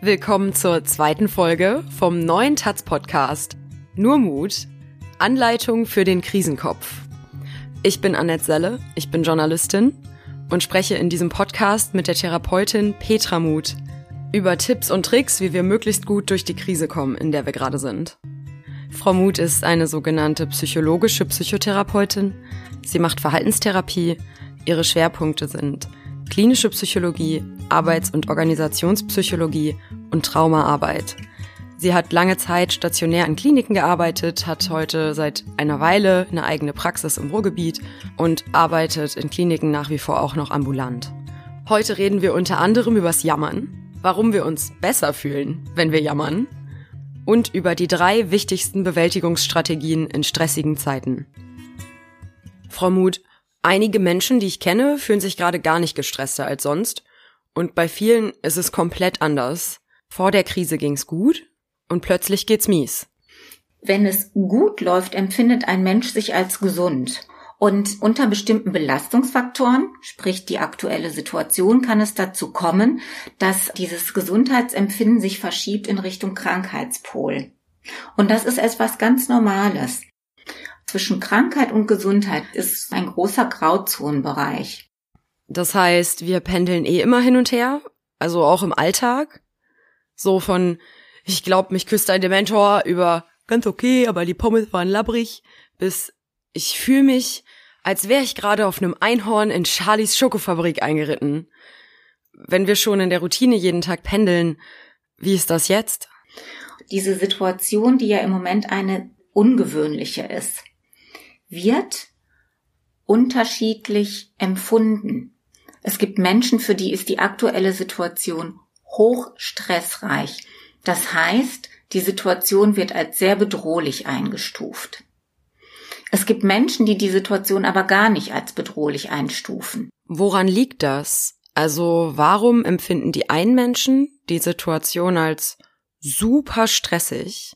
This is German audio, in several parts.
Willkommen zur zweiten Folge vom neuen Taz Podcast. Nur Mut. Anleitung für den Krisenkopf. Ich bin Annette Selle, ich bin Journalistin und spreche in diesem Podcast mit der Therapeutin Petra Mut über Tipps und Tricks, wie wir möglichst gut durch die Krise kommen, in der wir gerade sind. Frau Mut ist eine sogenannte psychologische Psychotherapeutin. Sie macht Verhaltenstherapie. Ihre Schwerpunkte sind klinische Psychologie, Arbeits- und Organisationspsychologie und Traumaarbeit. Sie hat lange Zeit stationär in Kliniken gearbeitet, hat heute seit einer Weile eine eigene Praxis im Ruhrgebiet und arbeitet in Kliniken nach wie vor auch noch ambulant. Heute reden wir unter anderem übers Jammern, warum wir uns besser fühlen, wenn wir jammern und über die drei wichtigsten Bewältigungsstrategien in stressigen Zeiten. Frau Muth, einige Menschen, die ich kenne, fühlen sich gerade gar nicht gestresster als sonst und bei vielen ist es komplett anders. Vor der Krise ging's gut und plötzlich geht's mies. Wenn es gut läuft, empfindet ein Mensch sich als gesund. Und unter bestimmten Belastungsfaktoren, sprich die aktuelle Situation, kann es dazu kommen, dass dieses Gesundheitsempfinden sich verschiebt in Richtung Krankheitspol. Und das ist etwas ganz Normales. Zwischen Krankheit und Gesundheit ist ein großer Grauzonenbereich. Das heißt, wir pendeln eh immer hin und her, also auch im Alltag. So von, ich glaube, mich küsst ein Dementor über ganz okay, aber die Pommes waren labbrig, bis ich fühle mich, als wäre ich gerade auf einem Einhorn in Charlies Schokofabrik eingeritten. Wenn wir schon in der Routine jeden Tag pendeln, wie ist das jetzt? Diese Situation, die ja im Moment eine ungewöhnliche ist, wird unterschiedlich empfunden. Es gibt Menschen, für die ist die aktuelle Situation hoch stressreich. Das heißt, die Situation wird als sehr bedrohlich eingestuft. Es gibt Menschen, die die Situation aber gar nicht als bedrohlich einstufen. Woran liegt das? Also warum empfinden die einen Menschen die Situation als super stressig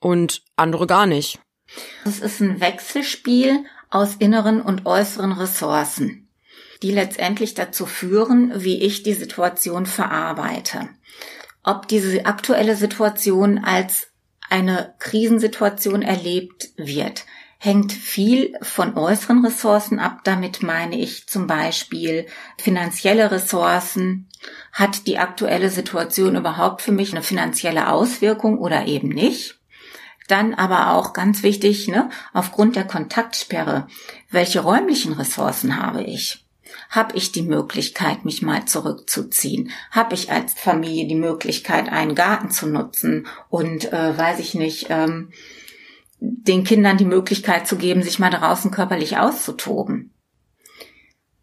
und andere gar nicht? Es ist ein Wechselspiel aus inneren und äußeren Ressourcen, die letztendlich dazu führen, wie ich die Situation verarbeite. Ob diese aktuelle Situation als eine Krisensituation erlebt wird, hängt viel von äußeren Ressourcen ab. Damit meine ich zum Beispiel finanzielle Ressourcen. Hat die aktuelle Situation überhaupt für mich eine finanzielle Auswirkung oder eben nicht? Dann aber auch ganz wichtig, ne, aufgrund der Kontaktsperre, welche räumlichen Ressourcen habe ich? Habe ich die Möglichkeit, mich mal zurückzuziehen? Habe ich als Familie die Möglichkeit, einen Garten zu nutzen und, äh, weiß ich nicht, ähm, den Kindern die Möglichkeit zu geben, sich mal draußen körperlich auszutoben?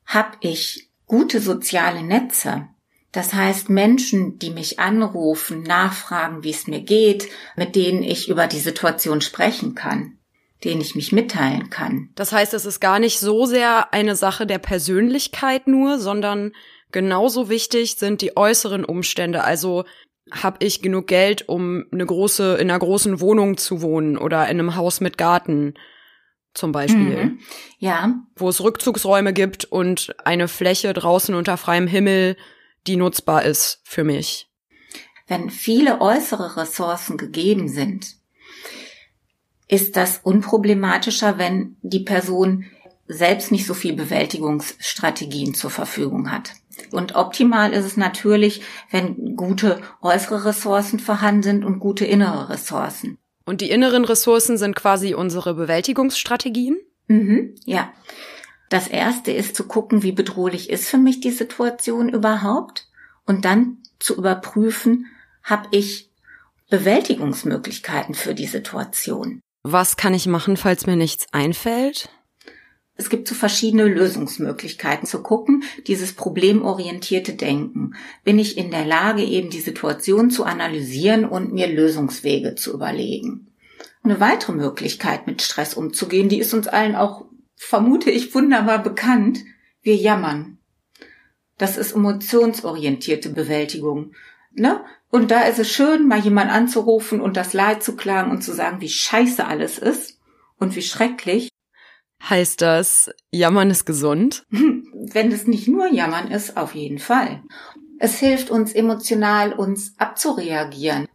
Hab ich gute soziale Netze? Das heißt, Menschen, die mich anrufen, nachfragen, wie es mir geht, mit denen ich über die Situation sprechen kann, denen ich mich mitteilen kann. Das heißt, es ist gar nicht so sehr eine Sache der Persönlichkeit nur, sondern genauso wichtig sind die äußeren Umstände. Also habe ich genug Geld, um eine große, in einer großen Wohnung zu wohnen oder in einem Haus mit Garten zum Beispiel. Mhm. Ja. Wo es Rückzugsräume gibt und eine Fläche draußen unter freiem Himmel, die nutzbar ist für mich. Wenn viele äußere Ressourcen gegeben sind, ist das unproblematischer, wenn die Person selbst nicht so viel Bewältigungsstrategien zur Verfügung hat. Und optimal ist es natürlich, wenn gute äußere Ressourcen vorhanden sind und gute innere Ressourcen. Und die inneren Ressourcen sind quasi unsere Bewältigungsstrategien? Mhm, ja. Das erste ist zu gucken, wie bedrohlich ist für mich die Situation überhaupt und dann zu überprüfen, habe ich Bewältigungsmöglichkeiten für die Situation. Was kann ich machen, falls mir nichts einfällt? Es gibt so verschiedene Lösungsmöglichkeiten zu gucken, dieses problemorientierte Denken. Bin ich in der Lage, eben die Situation zu analysieren und mir Lösungswege zu überlegen? Eine weitere Möglichkeit, mit Stress umzugehen, die ist uns allen auch, vermute ich, wunderbar bekannt. Wir jammern. Das ist emotionsorientierte Bewältigung. Ne? Und da ist es schön, mal jemand anzurufen und das Leid zu klagen und zu sagen, wie scheiße alles ist und wie schrecklich. Heißt das, Jammern ist gesund? Wenn es nicht nur Jammern ist, auf jeden Fall. Es hilft uns emotional, uns abzureagieren.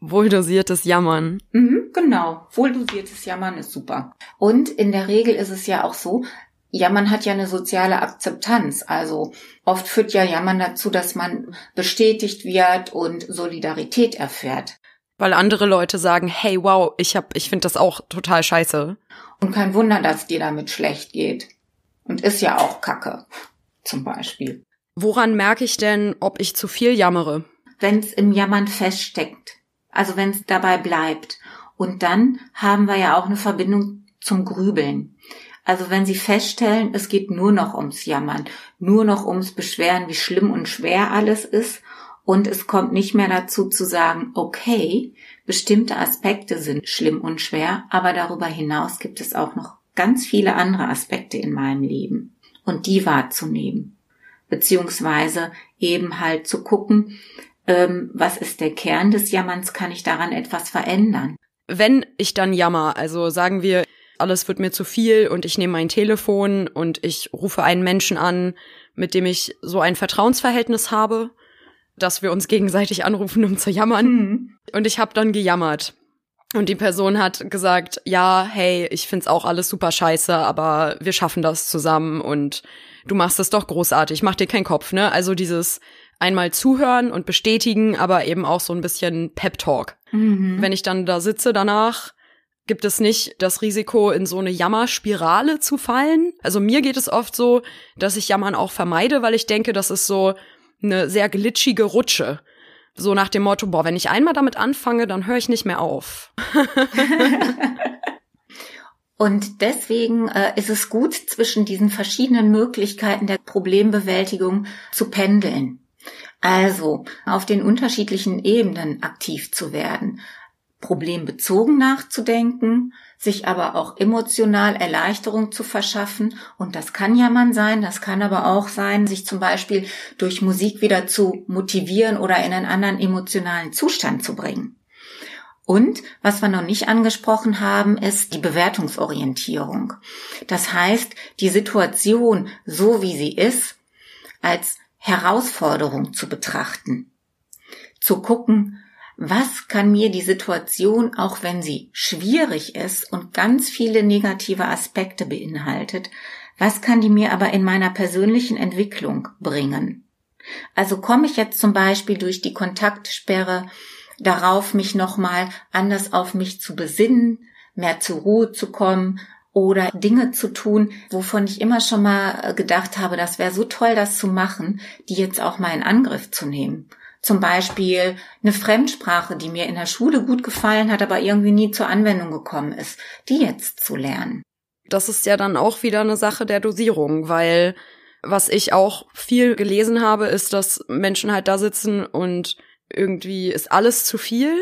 Wohldosiertes Jammern. Mhm, genau. Wohldosiertes Jammern ist super. Und in der Regel ist es ja auch so, Jammern hat ja eine soziale Akzeptanz. Also oft führt ja Jammern dazu, dass man bestätigt wird und Solidarität erfährt. Weil andere Leute sagen, hey, wow, ich hab, ich finde das auch total scheiße. Und kein Wunder, dass dir damit schlecht geht. Und ist ja auch Kacke. Zum Beispiel. Woran merke ich denn, ob ich zu viel jammere? Wenn es im Jammern feststeckt. Also wenn es dabei bleibt. Und dann haben wir ja auch eine Verbindung zum Grübeln. Also wenn Sie feststellen, es geht nur noch ums Jammern, nur noch ums Beschweren, wie schlimm und schwer alles ist, und es kommt nicht mehr dazu zu sagen, okay, bestimmte Aspekte sind schlimm und schwer, aber darüber hinaus gibt es auch noch ganz viele andere Aspekte in meinem Leben und die wahrzunehmen, beziehungsweise eben halt zu gucken, ähm, was ist der Kern des Jammerns, kann ich daran etwas verändern. Wenn ich dann jammer, also sagen wir, alles wird mir zu viel und ich nehme mein Telefon und ich rufe einen Menschen an, mit dem ich so ein Vertrauensverhältnis habe, dass wir uns gegenseitig anrufen, um zu jammern. Mhm. Und ich habe dann gejammert. Und die Person hat gesagt, ja, hey, ich find's auch alles super scheiße, aber wir schaffen das zusammen und du machst es doch großartig, mach dir keinen Kopf, ne? Also dieses einmal zuhören und bestätigen, aber eben auch so ein bisschen Pep Talk. Mhm. Wenn ich dann da sitze danach gibt es nicht das Risiko, in so eine Jammerspirale zu fallen. Also mir geht es oft so, dass ich Jammern auch vermeide, weil ich denke, das ist so eine sehr glitschige Rutsche. So nach dem Motto, boah, wenn ich einmal damit anfange, dann höre ich nicht mehr auf. Und deswegen äh, ist es gut, zwischen diesen verschiedenen Möglichkeiten der Problembewältigung zu pendeln. Also auf den unterschiedlichen Ebenen aktiv zu werden problembezogen nachzudenken, sich aber auch emotional Erleichterung zu verschaffen. Und das kann ja man sein, das kann aber auch sein, sich zum Beispiel durch Musik wieder zu motivieren oder in einen anderen emotionalen Zustand zu bringen. Und was wir noch nicht angesprochen haben, ist die Bewertungsorientierung. Das heißt, die Situation so wie sie ist, als Herausforderung zu betrachten. Zu gucken, was kann mir die Situation, auch wenn sie schwierig ist und ganz viele negative Aspekte beinhaltet, was kann die mir aber in meiner persönlichen Entwicklung bringen? Also komme ich jetzt zum Beispiel durch die Kontaktsperre darauf, mich nochmal anders auf mich zu besinnen, mehr zur Ruhe zu kommen oder Dinge zu tun, wovon ich immer schon mal gedacht habe, das wäre so toll, das zu machen, die jetzt auch mal in Angriff zu nehmen. Zum Beispiel eine Fremdsprache, die mir in der Schule gut gefallen hat, aber irgendwie nie zur Anwendung gekommen ist, die jetzt zu lernen. Das ist ja dann auch wieder eine Sache der Dosierung, weil was ich auch viel gelesen habe, ist, dass Menschen halt da sitzen und irgendwie ist alles zu viel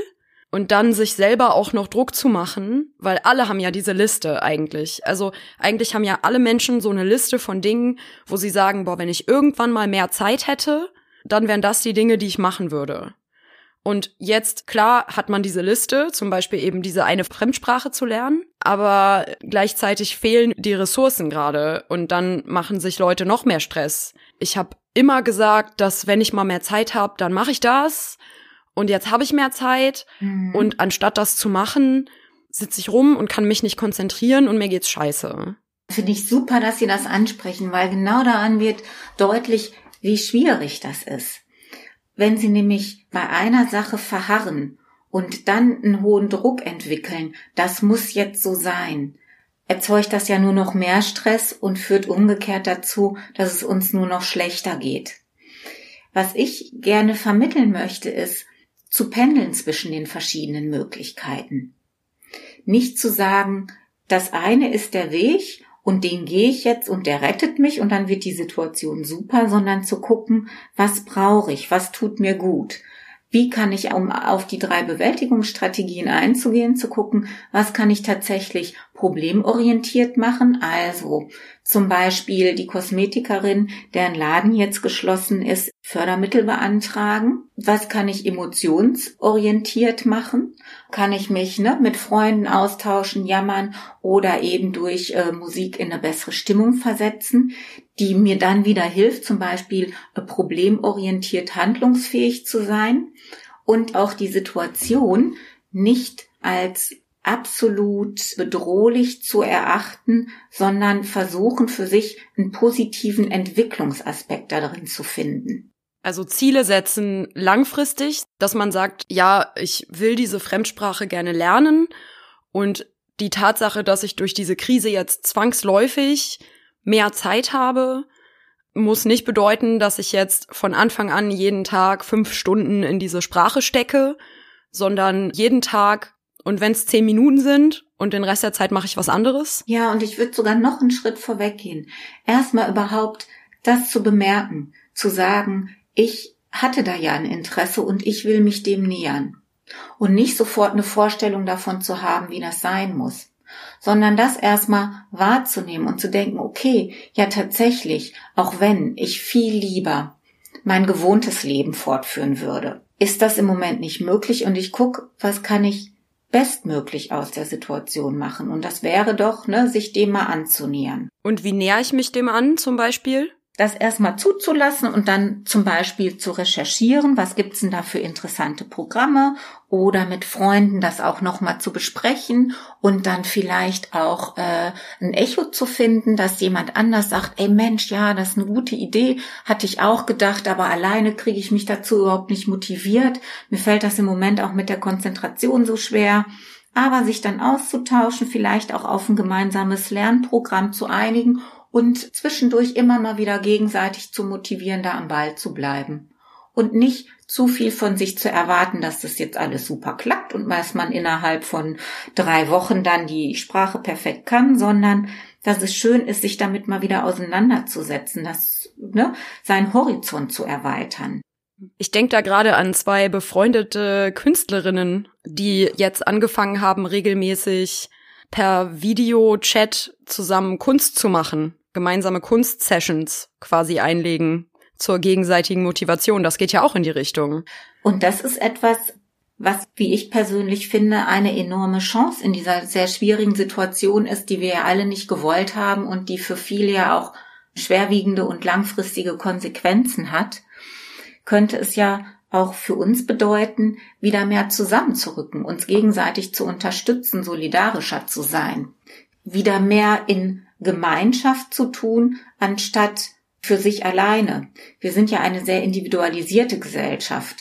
und dann sich selber auch noch Druck zu machen, weil alle haben ja diese Liste eigentlich. Also eigentlich haben ja alle Menschen so eine Liste von Dingen, wo sie sagen, boah, wenn ich irgendwann mal mehr Zeit hätte, dann wären das die Dinge, die ich machen würde. Und jetzt, klar, hat man diese Liste, zum Beispiel eben diese eine Fremdsprache zu lernen, aber gleichzeitig fehlen die Ressourcen gerade und dann machen sich Leute noch mehr Stress. Ich habe immer gesagt, dass wenn ich mal mehr Zeit habe, dann mache ich das. Und jetzt habe ich mehr Zeit mhm. und anstatt das zu machen, sitze ich rum und kann mich nicht konzentrieren und mir geht's scheiße. Finde ich super, dass Sie das ansprechen, weil genau daran wird deutlich, wie schwierig das ist. Wenn Sie nämlich bei einer Sache verharren und dann einen hohen Druck entwickeln, das muss jetzt so sein, erzeugt das ja nur noch mehr Stress und führt umgekehrt dazu, dass es uns nur noch schlechter geht. Was ich gerne vermitteln möchte, ist, zu pendeln zwischen den verschiedenen Möglichkeiten. Nicht zu sagen, das eine ist der Weg und den gehe ich jetzt und der rettet mich und dann wird die Situation super, sondern zu gucken, was brauche ich, was tut mir gut. Wie kann ich, um auf die drei Bewältigungsstrategien einzugehen, zu gucken, was kann ich tatsächlich problemorientiert machen? Also zum Beispiel die Kosmetikerin, deren Laden jetzt geschlossen ist, Fördermittel beantragen. Was kann ich emotionsorientiert machen? Kann ich mich ne, mit Freunden austauschen, jammern oder eben durch äh, Musik in eine bessere Stimmung versetzen? die mir dann wieder hilft, zum Beispiel äh, problemorientiert handlungsfähig zu sein und auch die Situation nicht als absolut bedrohlich zu erachten, sondern versuchen für sich einen positiven Entwicklungsaspekt darin zu finden. Also Ziele setzen langfristig, dass man sagt, ja, ich will diese Fremdsprache gerne lernen und die Tatsache, dass ich durch diese Krise jetzt zwangsläufig mehr Zeit habe, muss nicht bedeuten, dass ich jetzt von Anfang an jeden Tag fünf Stunden in diese Sprache stecke, sondern jeden Tag und wenn es zehn Minuten sind und den Rest der Zeit mache ich was anderes? Ja, und ich würde sogar noch einen Schritt vorweg gehen. Erstmal überhaupt das zu bemerken, zu sagen, ich hatte da ja ein Interesse und ich will mich dem nähern. Und nicht sofort eine Vorstellung davon zu haben, wie das sein muss, sondern das erstmal wahrzunehmen und zu denken, okay, ja tatsächlich, auch wenn ich viel lieber mein gewohntes Leben fortführen würde, ist das im Moment nicht möglich und ich gucke, was kann ich bestmöglich aus der Situation machen. Und das wäre doch, ne, sich dem mal anzunähern. Und wie näher ich mich dem an, zum Beispiel? Das erstmal zuzulassen und dann zum Beispiel zu recherchieren, was gibt's denn da für interessante Programme oder mit Freunden das auch nochmal zu besprechen und dann vielleicht auch äh, ein Echo zu finden, dass jemand anders sagt, ey Mensch, ja, das ist eine gute Idee, hatte ich auch gedacht, aber alleine kriege ich mich dazu überhaupt nicht motiviert. Mir fällt das im Moment auch mit der Konzentration so schwer aber sich dann auszutauschen, vielleicht auch auf ein gemeinsames Lernprogramm zu einigen und zwischendurch immer mal wieder gegenseitig zu motivieren, da am Ball zu bleiben. Und nicht zu viel von sich zu erwarten, dass das jetzt alles super klappt und dass man innerhalb von drei Wochen dann die Sprache perfekt kann, sondern dass es schön ist, sich damit mal wieder auseinanderzusetzen, das, ne, seinen Horizont zu erweitern. Ich denke da gerade an zwei befreundete Künstlerinnen, die jetzt angefangen haben, regelmäßig per Videochat zusammen Kunst zu machen gemeinsame Kunstsessions quasi einlegen zur gegenseitigen Motivation. Das geht ja auch in die Richtung. Und das ist etwas, was, wie ich persönlich finde, eine enorme Chance in dieser sehr schwierigen Situation ist, die wir ja alle nicht gewollt haben und die für viele ja auch schwerwiegende und langfristige Konsequenzen hat, könnte es ja auch für uns bedeuten, wieder mehr zusammenzurücken, uns gegenseitig zu unterstützen, solidarischer zu sein, wieder mehr in Gemeinschaft zu tun, anstatt für sich alleine. Wir sind ja eine sehr individualisierte Gesellschaft.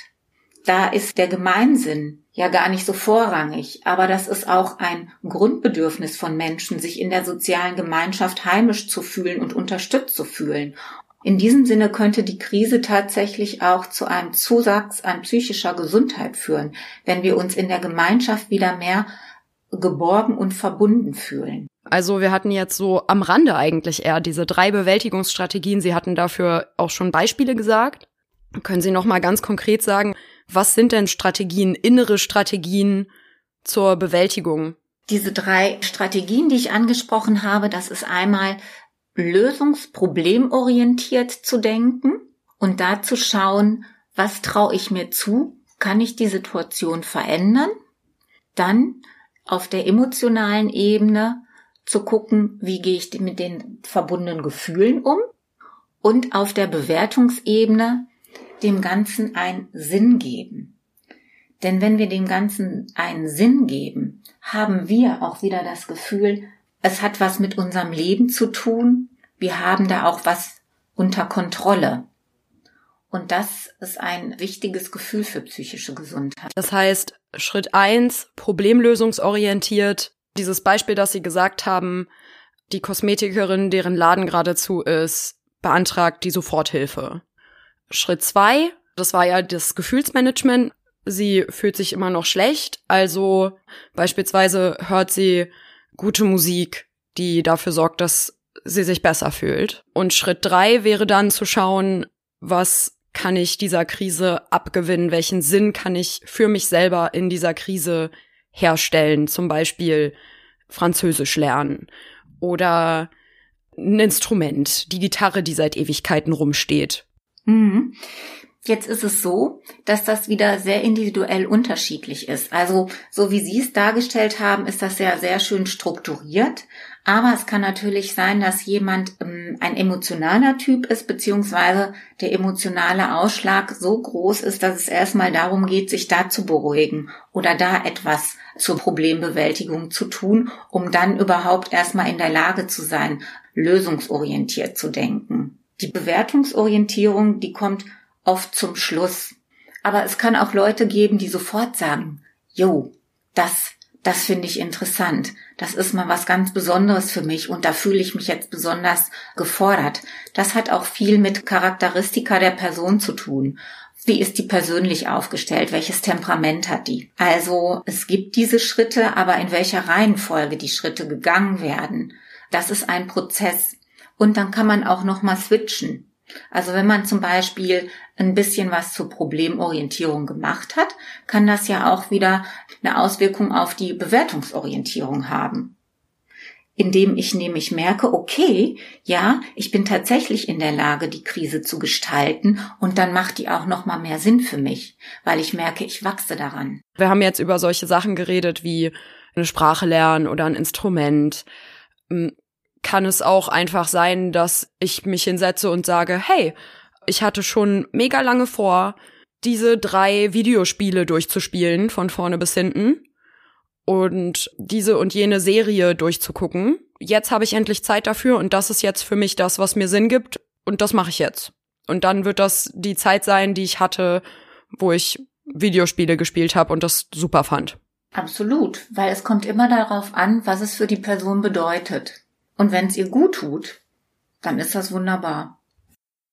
Da ist der Gemeinsinn ja gar nicht so vorrangig, aber das ist auch ein Grundbedürfnis von Menschen, sich in der sozialen Gemeinschaft heimisch zu fühlen und unterstützt zu fühlen. In diesem Sinne könnte die Krise tatsächlich auch zu einem Zusatz an psychischer Gesundheit führen, wenn wir uns in der Gemeinschaft wieder mehr geborgen und verbunden fühlen. Also wir hatten jetzt so am Rande eigentlich eher diese drei Bewältigungsstrategien. Sie hatten dafür auch schon Beispiele gesagt. Können Sie noch mal ganz konkret sagen, was sind denn Strategien, innere Strategien zur Bewältigung? Diese drei Strategien, die ich angesprochen habe, das ist einmal lösungsproblemorientiert zu denken und da zu schauen, was traue ich mir zu? Kann ich die Situation verändern? Dann auf der emotionalen Ebene zu gucken, wie gehe ich mit den verbundenen Gefühlen um und auf der Bewertungsebene dem Ganzen einen Sinn geben. Denn wenn wir dem Ganzen einen Sinn geben, haben wir auch wieder das Gefühl, es hat was mit unserem Leben zu tun, wir haben da auch was unter Kontrolle. Und das ist ein wichtiges Gefühl für psychische Gesundheit. Das heißt, Schritt eins problemlösungsorientiert. Dieses Beispiel, das Sie gesagt haben, die Kosmetikerin, deren Laden geradezu ist, beantragt die Soforthilfe. Schritt zwei, das war ja das Gefühlsmanagement. Sie fühlt sich immer noch schlecht, also beispielsweise hört sie gute Musik, die dafür sorgt, dass sie sich besser fühlt. Und Schritt drei wäre dann zu schauen, was kann ich dieser Krise abgewinnen? Welchen Sinn kann ich für mich selber in dieser Krise herstellen? Zum Beispiel Französisch lernen oder ein Instrument, die Gitarre, die seit Ewigkeiten rumsteht. Mhm. Jetzt ist es so, dass das wieder sehr individuell unterschiedlich ist. Also, so wie Sie es dargestellt haben, ist das ja sehr schön strukturiert. Aber es kann natürlich sein, dass jemand ähm, ein emotionaler Typ ist, beziehungsweise der emotionale Ausschlag so groß ist, dass es erstmal darum geht, sich da zu beruhigen oder da etwas zur Problembewältigung zu tun, um dann überhaupt erstmal in der Lage zu sein, lösungsorientiert zu denken. Die Bewertungsorientierung, die kommt oft zum Schluss. Aber es kann auch Leute geben, die sofort sagen, jo, das, das finde ich interessant. Das ist mal was ganz Besonderes für mich und da fühle ich mich jetzt besonders gefordert. Das hat auch viel mit Charakteristika der Person zu tun. Wie ist die persönlich aufgestellt? Welches Temperament hat die? Also es gibt diese Schritte, aber in welcher Reihenfolge die Schritte gegangen werden, das ist ein Prozess. Und dann kann man auch noch mal switchen. Also wenn man zum Beispiel ein bisschen was zur Problemorientierung gemacht hat, kann das ja auch wieder eine Auswirkung auf die Bewertungsorientierung haben. Indem ich nämlich merke, okay, ja, ich bin tatsächlich in der Lage, die Krise zu gestalten und dann macht die auch noch mal mehr Sinn für mich, weil ich merke, ich wachse daran. Wir haben jetzt über solche Sachen geredet wie eine Sprache lernen oder ein Instrument hm, kann es auch einfach sein, dass ich mich hinsetze und sage, hey, ich hatte schon mega lange vor, diese drei Videospiele durchzuspielen, von vorne bis hinten. Und diese und jene Serie durchzugucken. Jetzt habe ich endlich Zeit dafür und das ist jetzt für mich das, was mir Sinn gibt. Und das mache ich jetzt. Und dann wird das die Zeit sein, die ich hatte, wo ich Videospiele gespielt habe und das super fand. Absolut, weil es kommt immer darauf an, was es für die Person bedeutet. Und wenn es ihr gut tut, dann ist das wunderbar.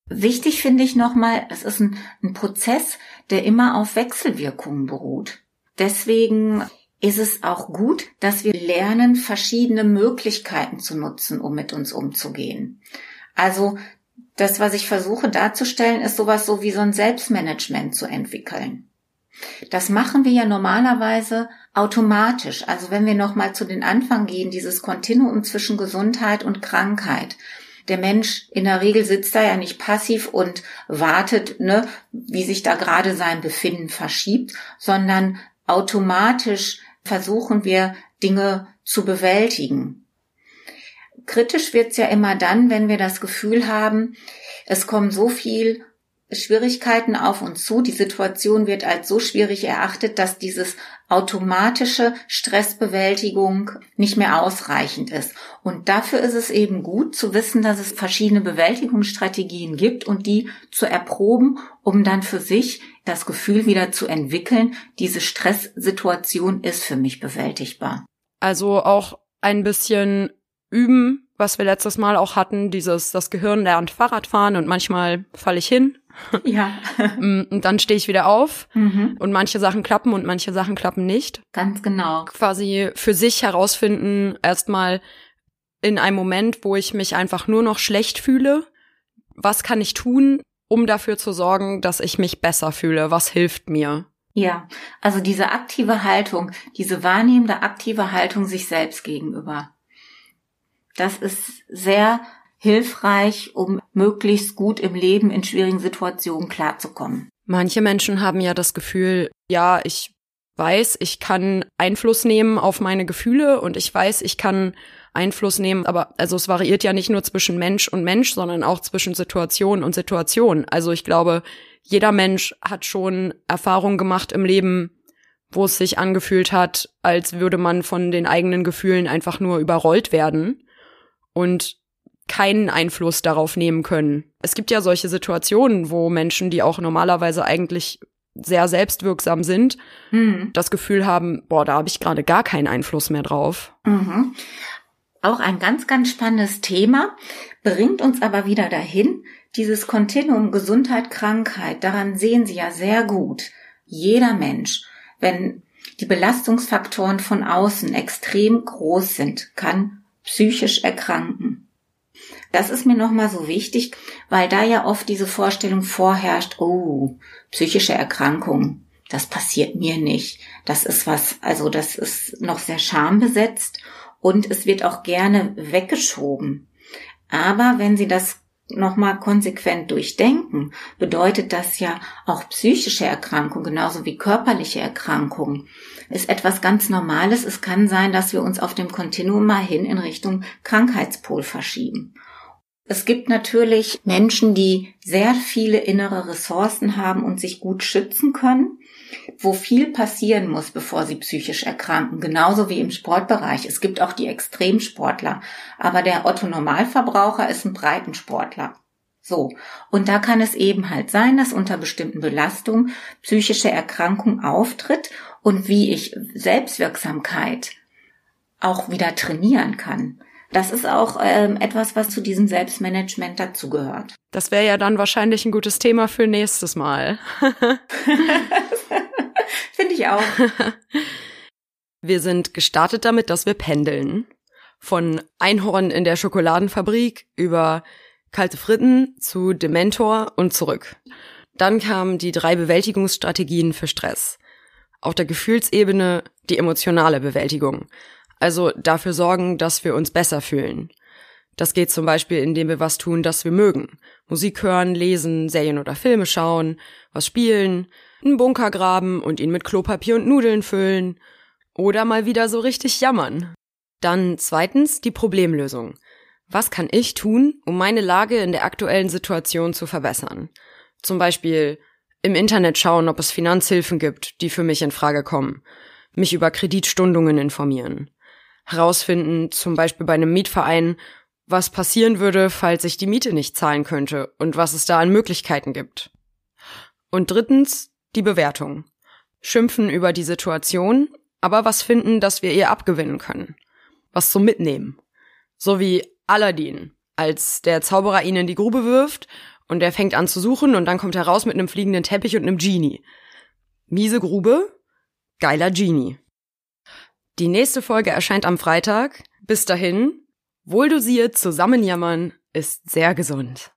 Wichtig finde ich nochmal, es ist ein, ein Prozess, der immer auf Wechselwirkungen beruht. Deswegen ist es auch gut, dass wir lernen, verschiedene Möglichkeiten zu nutzen, um mit uns umzugehen. Also das, was ich versuche darzustellen, ist sowas so wie so ein Selbstmanagement zu entwickeln. Das machen wir ja normalerweise automatisch. Also wenn wir nochmal zu den Anfang gehen, dieses Kontinuum zwischen Gesundheit und Krankheit. Der Mensch in der Regel sitzt da ja nicht passiv und wartet, ne, wie sich da gerade sein Befinden verschiebt, sondern automatisch versuchen wir Dinge zu bewältigen. Kritisch wird's ja immer dann, wenn wir das Gefühl haben, es kommt so viel Schwierigkeiten auf uns zu. Die Situation wird als so schwierig erachtet, dass dieses automatische Stressbewältigung nicht mehr ausreichend ist. Und dafür ist es eben gut zu wissen, dass es verschiedene Bewältigungsstrategien gibt und die zu erproben, um dann für sich das Gefühl wieder zu entwickeln, diese Stresssituation ist für mich bewältigbar. Also auch ein bisschen üben, was wir letztes Mal auch hatten, dieses, das Gehirn lernt Fahrradfahren und manchmal falle ich hin ja. Mm, und dann stehe ich wieder auf mhm. und manche Sachen klappen und manche Sachen klappen nicht. Ganz genau. Quasi für sich herausfinden, erstmal in einem Moment, wo ich mich einfach nur noch schlecht fühle, was kann ich tun, um dafür zu sorgen, dass ich mich besser fühle? Was hilft mir? Ja, also diese aktive Haltung, diese wahrnehmende aktive Haltung sich selbst gegenüber. Das ist sehr hilfreich, um möglichst gut im Leben in schwierigen Situationen klarzukommen. Manche Menschen haben ja das Gefühl, ja, ich weiß, ich kann Einfluss nehmen auf meine Gefühle und ich weiß, ich kann Einfluss nehmen, aber also es variiert ja nicht nur zwischen Mensch und Mensch, sondern auch zwischen Situation und Situation. Also ich glaube, jeder Mensch hat schon Erfahrungen gemacht im Leben, wo es sich angefühlt hat, als würde man von den eigenen Gefühlen einfach nur überrollt werden. Und keinen Einfluss darauf nehmen können. Es gibt ja solche Situationen, wo Menschen, die auch normalerweise eigentlich sehr selbstwirksam sind, mhm. das Gefühl haben, boah, da habe ich gerade gar keinen Einfluss mehr drauf. Mhm. Auch ein ganz, ganz spannendes Thema, bringt uns aber wieder dahin, dieses Kontinuum Gesundheit, Krankheit, daran sehen Sie ja sehr gut. Jeder Mensch, wenn die Belastungsfaktoren von außen extrem groß sind, kann psychisch erkranken. Das ist mir nochmal so wichtig, weil da ja oft diese Vorstellung vorherrscht, oh, psychische Erkrankung, das passiert mir nicht. Das ist was, also das ist noch sehr schambesetzt und es wird auch gerne weggeschoben. Aber wenn Sie das nochmal konsequent durchdenken, bedeutet das ja auch psychische Erkrankungen genauso wie körperliche Erkrankungen ist etwas ganz Normales. Es kann sein, dass wir uns auf dem Kontinuum mal hin in Richtung Krankheitspol verschieben. Es gibt natürlich Menschen, die sehr viele innere Ressourcen haben und sich gut schützen können, wo viel passieren muss, bevor sie psychisch erkranken, genauso wie im Sportbereich. Es gibt auch die Extremsportler, aber der Otto Normalverbraucher ist ein Breitensportler. So. Und da kann es eben halt sein, dass unter bestimmten Belastungen psychische Erkrankung auftritt und wie ich Selbstwirksamkeit auch wieder trainieren kann. Das ist auch ähm, etwas, was zu diesem Selbstmanagement dazugehört. Das wäre ja dann wahrscheinlich ein gutes Thema für nächstes Mal. Finde ich auch. Wir sind gestartet damit, dass wir pendeln. Von Einhorn in der Schokoladenfabrik über kalte Fritten zu Dementor und zurück. Dann kamen die drei Bewältigungsstrategien für Stress. Auf der Gefühlsebene die emotionale Bewältigung also dafür sorgen, dass wir uns besser fühlen. Das geht zum Beispiel, indem wir was tun, das wir mögen. Musik hören, lesen, Serien oder Filme schauen, was spielen, einen Bunker graben und ihn mit Klopapier und Nudeln füllen. Oder mal wieder so richtig jammern. Dann zweitens die Problemlösung. Was kann ich tun, um meine Lage in der aktuellen Situation zu verbessern? Zum Beispiel im Internet schauen, ob es Finanzhilfen gibt, die für mich in Frage kommen. Mich über Kreditstundungen informieren herausfinden, zum Beispiel bei einem Mietverein, was passieren würde, falls ich die Miete nicht zahlen könnte und was es da an Möglichkeiten gibt. Und drittens die Bewertung. Schimpfen über die Situation, aber was finden, dass wir ihr abgewinnen können. Was zum Mitnehmen. So wie Aladdin, als der Zauberer ihn in die Grube wirft und er fängt an zu suchen und dann kommt er raus mit einem fliegenden Teppich und einem Genie. Miese Grube, geiler Genie. Die nächste Folge erscheint am Freitag. Bis dahin, wohl dosiert zusammenjammern ist sehr gesund.